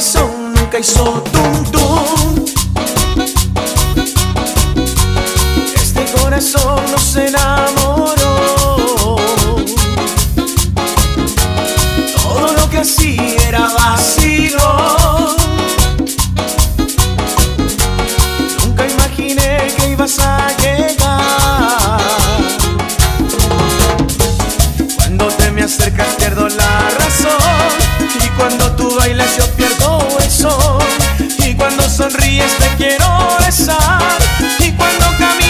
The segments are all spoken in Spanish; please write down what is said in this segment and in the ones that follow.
corazón nunca hizo tum tum. Este corazón no se enamora. bailas yo pierdo eso. Y cuando sonríes te quiero besar. Y cuando caminas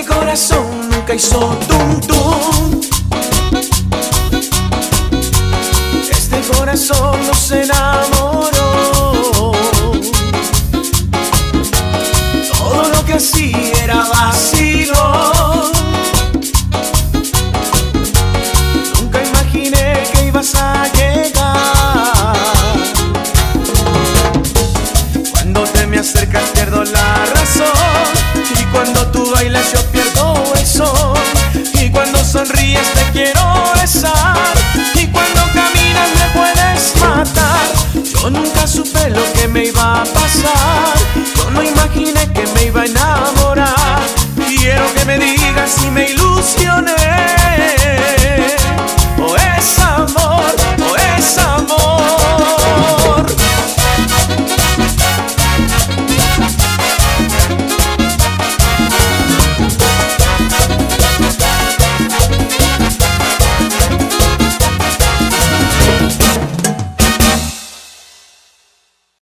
mi corazón nunca hizo tum tum. Este corazón no se enamoró. Todo lo que hacía era vacío. pasar. Yo no imaginé que me iba a enamorar. Quiero que me digas si me ilusioné.